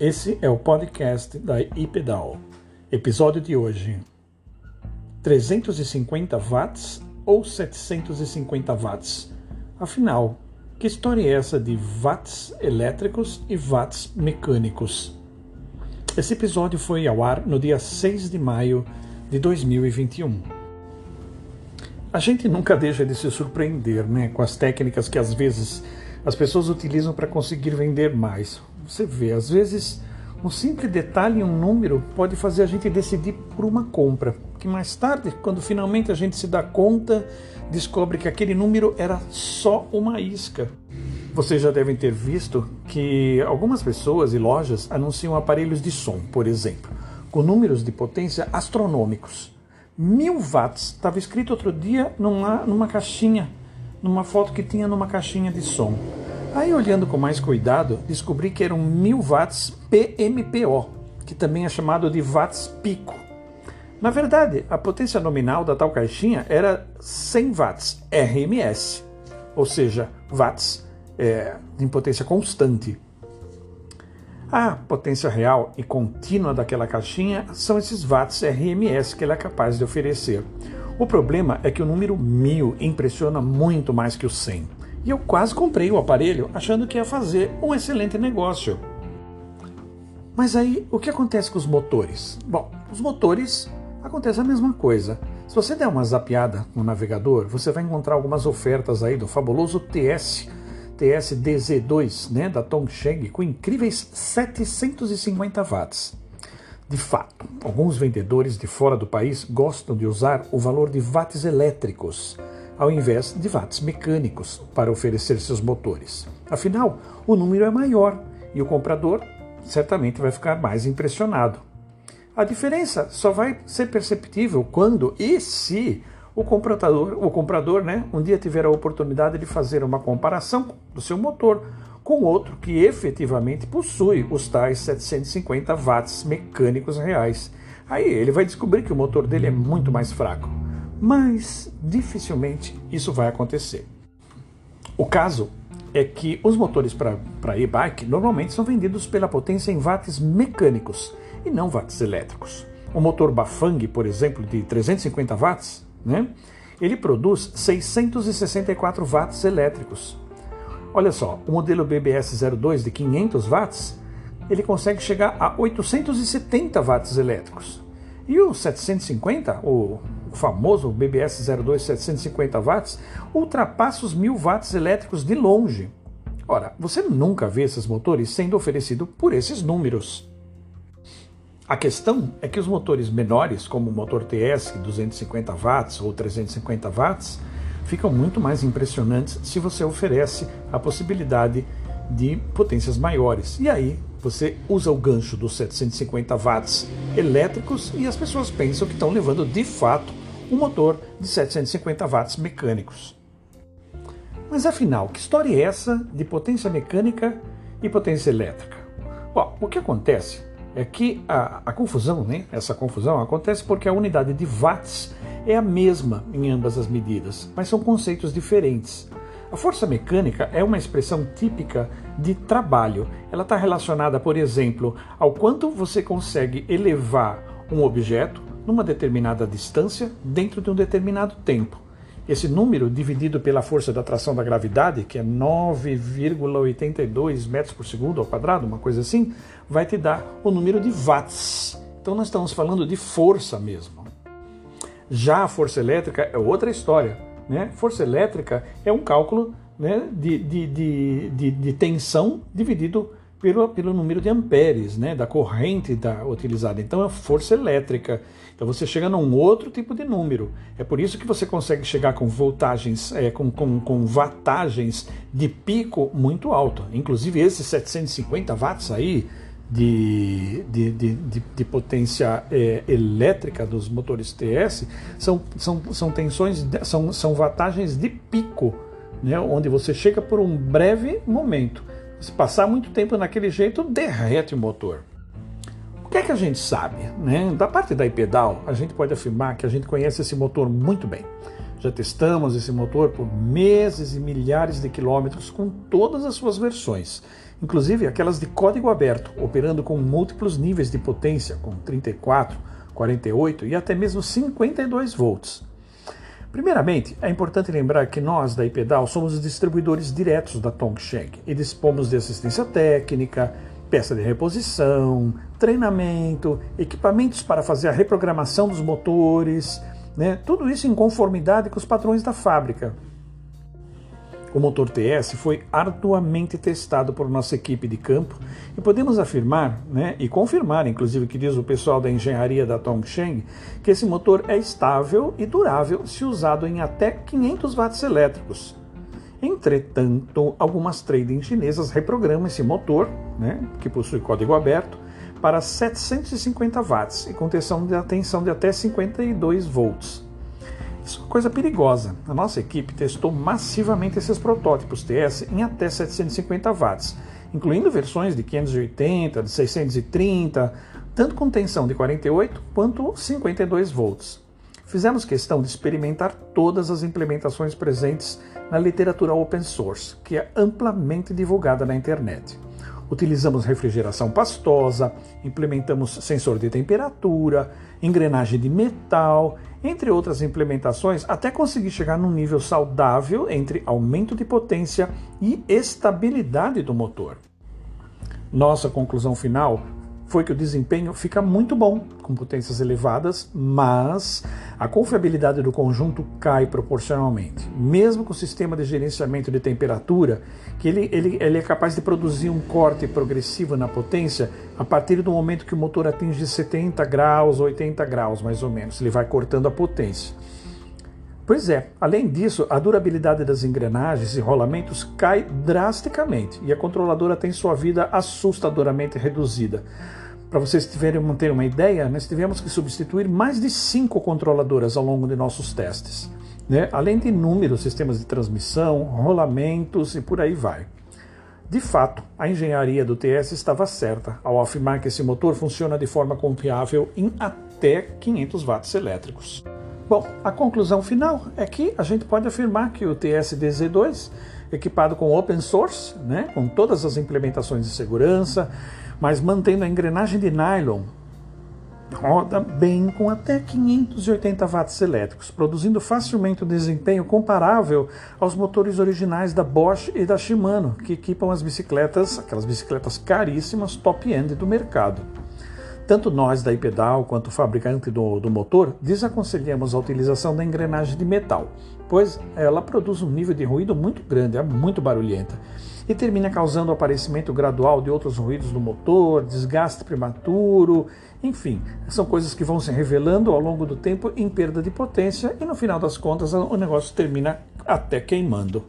Esse é o podcast da iPedal. Episódio de hoje: 350 watts ou 750 watts? Afinal, que história é essa de watts elétricos e watts mecânicos? Esse episódio foi ao ar no dia 6 de maio de 2021. A gente nunca deixa de se surpreender né, com as técnicas que às vezes as pessoas utilizam para conseguir vender mais. Você vê, às vezes, um simples detalhe um número pode fazer a gente decidir por uma compra, que mais tarde, quando finalmente a gente se dá conta, descobre que aquele número era só uma isca. Vocês já devem ter visto que algumas pessoas e lojas anunciam aparelhos de som, por exemplo, com números de potência astronômicos. Mil watts, estava escrito outro dia numa, numa caixinha, numa foto que tinha numa caixinha de som. Aí, olhando com mais cuidado, descobri que eram 1000 watts PMPO, que também é chamado de watts pico. Na verdade, a potência nominal da tal caixinha era 100 watts RMS, ou seja, watts é, em potência constante. A potência real e contínua daquela caixinha são esses watts RMS que ela é capaz de oferecer. O problema é que o número 1000 impressiona muito mais que o 100 e eu quase comprei o aparelho achando que ia fazer um excelente negócio. Mas aí, o que acontece com os motores? Bom, os motores acontece a mesma coisa. Se você der uma zapiada no navegador, você vai encontrar algumas ofertas aí do fabuloso TS, TS DZ2, né, da Tongsheng, com incríveis 750 watts. De fato, alguns vendedores de fora do país gostam de usar o valor de watts elétricos ao invés de watts mecânicos para oferecer seus motores. Afinal, o número é maior e o comprador certamente vai ficar mais impressionado. A diferença só vai ser perceptível quando e se o comprador, o comprador né, um dia tiver a oportunidade de fazer uma comparação do seu motor com outro que efetivamente possui os tais 750 watts mecânicos reais. Aí ele vai descobrir que o motor dele é muito mais fraco mas dificilmente isso vai acontecer. O caso é que os motores para e-bike normalmente são vendidos pela potência em watts mecânicos e não watts elétricos. O motor Bafang, por exemplo, de 350 watts, né, ele produz 664 watts elétricos. Olha só, o modelo BBS 02 de 500 watts, ele consegue chegar a 870 watts elétricos. E o 750, o o famoso BBS 02 750 watts, ultrapassa os 1000 watts elétricos de longe. Ora, você nunca vê esses motores sendo oferecidos por esses números. A questão é que os motores menores, como o motor TS 250 watts ou 350 watts, ficam muito mais impressionantes se você oferece a possibilidade de potências maiores. E aí você usa o gancho dos 750 watts elétricos e as pessoas pensam que estão levando de fato um motor de 750 watts mecânicos. Mas afinal, que história é essa de potência mecânica e potência elétrica? Bom, o que acontece é que a, a, confusão, né, essa confusão acontece porque a unidade de watts é a mesma em ambas as medidas, mas são conceitos diferentes. A força mecânica é uma expressão típica de trabalho. Ela está relacionada, por exemplo, ao quanto você consegue elevar um objeto numa determinada distância dentro de um determinado tempo. Esse número dividido pela força da atração da gravidade, que é 9,82 metros por segundo ao quadrado, uma coisa assim, vai te dar o número de watts. Então nós estamos falando de força mesmo. Já a força elétrica é outra história. Né? Força elétrica é um cálculo né, de, de, de, de, de tensão dividido pelo, pelo número de amperes, né, da corrente da, utilizada. Então é força elétrica. Então você chega num outro tipo de número. É por isso que você consegue chegar com voltagens, é, com, com, com wattagens de pico muito alto. Inclusive esses 750 watts aí de, de, de, de, de potência é, elétrica dos motores TS são, são, são tensões, são, são wattagens de pico, né, onde você chega por um breve momento. Se passar muito tempo naquele jeito, derrete o motor. O que é que a gente sabe? Né? Da parte da iPedal, a gente pode afirmar que a gente conhece esse motor muito bem. Já testamos esse motor por meses e milhares de quilômetros com todas as suas versões, inclusive aquelas de código aberto, operando com múltiplos níveis de potência, com 34, 48 e até mesmo 52 volts. Primeiramente, é importante lembrar que nós da IPEDAL somos distribuidores diretos da Tongsheng e dispomos de assistência técnica, peça de reposição, treinamento, equipamentos para fazer a reprogramação dos motores, né? tudo isso em conformidade com os padrões da fábrica. O motor TS foi arduamente testado por nossa equipe de campo e podemos afirmar, né, e confirmar, inclusive, que diz o pessoal da engenharia da Tongsheng, que esse motor é estável e durável se usado em até 500 watts elétricos. Entretanto, algumas trading chinesas reprogramam esse motor, né, que possui código aberto, para 750 watts e com tensão de tensão de até 52 volts. Isso é uma coisa perigosa. A nossa equipe testou massivamente esses protótipos TS em até 750 watts, incluindo versões de 580, de 630, tanto com tensão de 48 quanto 52 volts. Fizemos questão de experimentar todas as implementações presentes na literatura open source, que é amplamente divulgada na internet. Utilizamos refrigeração pastosa, implementamos sensor de temperatura, engrenagem de metal, entre outras implementações, até conseguir chegar num nível saudável entre aumento de potência e estabilidade do motor. Nossa conclusão final foi que o desempenho fica muito bom com potências elevadas, mas a confiabilidade do conjunto cai proporcionalmente. Mesmo com o sistema de gerenciamento de temperatura, que ele, ele, ele é capaz de produzir um corte progressivo na potência a partir do momento que o motor atinge 70 graus, 80 graus mais ou menos, ele vai cortando a potência. Pois é, além disso, a durabilidade das engrenagens e rolamentos cai drasticamente e a controladora tem sua vida assustadoramente reduzida. Para vocês tiverem manter uma ideia, nós tivemos que substituir mais de cinco controladoras ao longo de nossos testes, né? além de inúmeros sistemas de transmissão, rolamentos e por aí vai. De fato, a engenharia do TS estava certa ao afirmar que esse motor funciona de forma confiável em até 500 watts elétricos. Bom, a conclusão final é que a gente pode afirmar que o TS-DZ2, equipado com open source, né, com todas as implementações de segurança, mas mantendo a engrenagem de nylon, roda bem com até 580 watts elétricos, produzindo facilmente um desempenho comparável aos motores originais da Bosch e da Shimano, que equipam as bicicletas, aquelas bicicletas caríssimas top-end do mercado. Tanto nós da Ipedal quanto o fabricante do, do motor desaconselhamos a utilização da engrenagem de metal, pois ela produz um nível de ruído muito grande, é muito barulhenta e termina causando o aparecimento gradual de outros ruídos no motor, desgaste prematuro, enfim, são coisas que vão se revelando ao longo do tempo em perda de potência e no final das contas o negócio termina até queimando.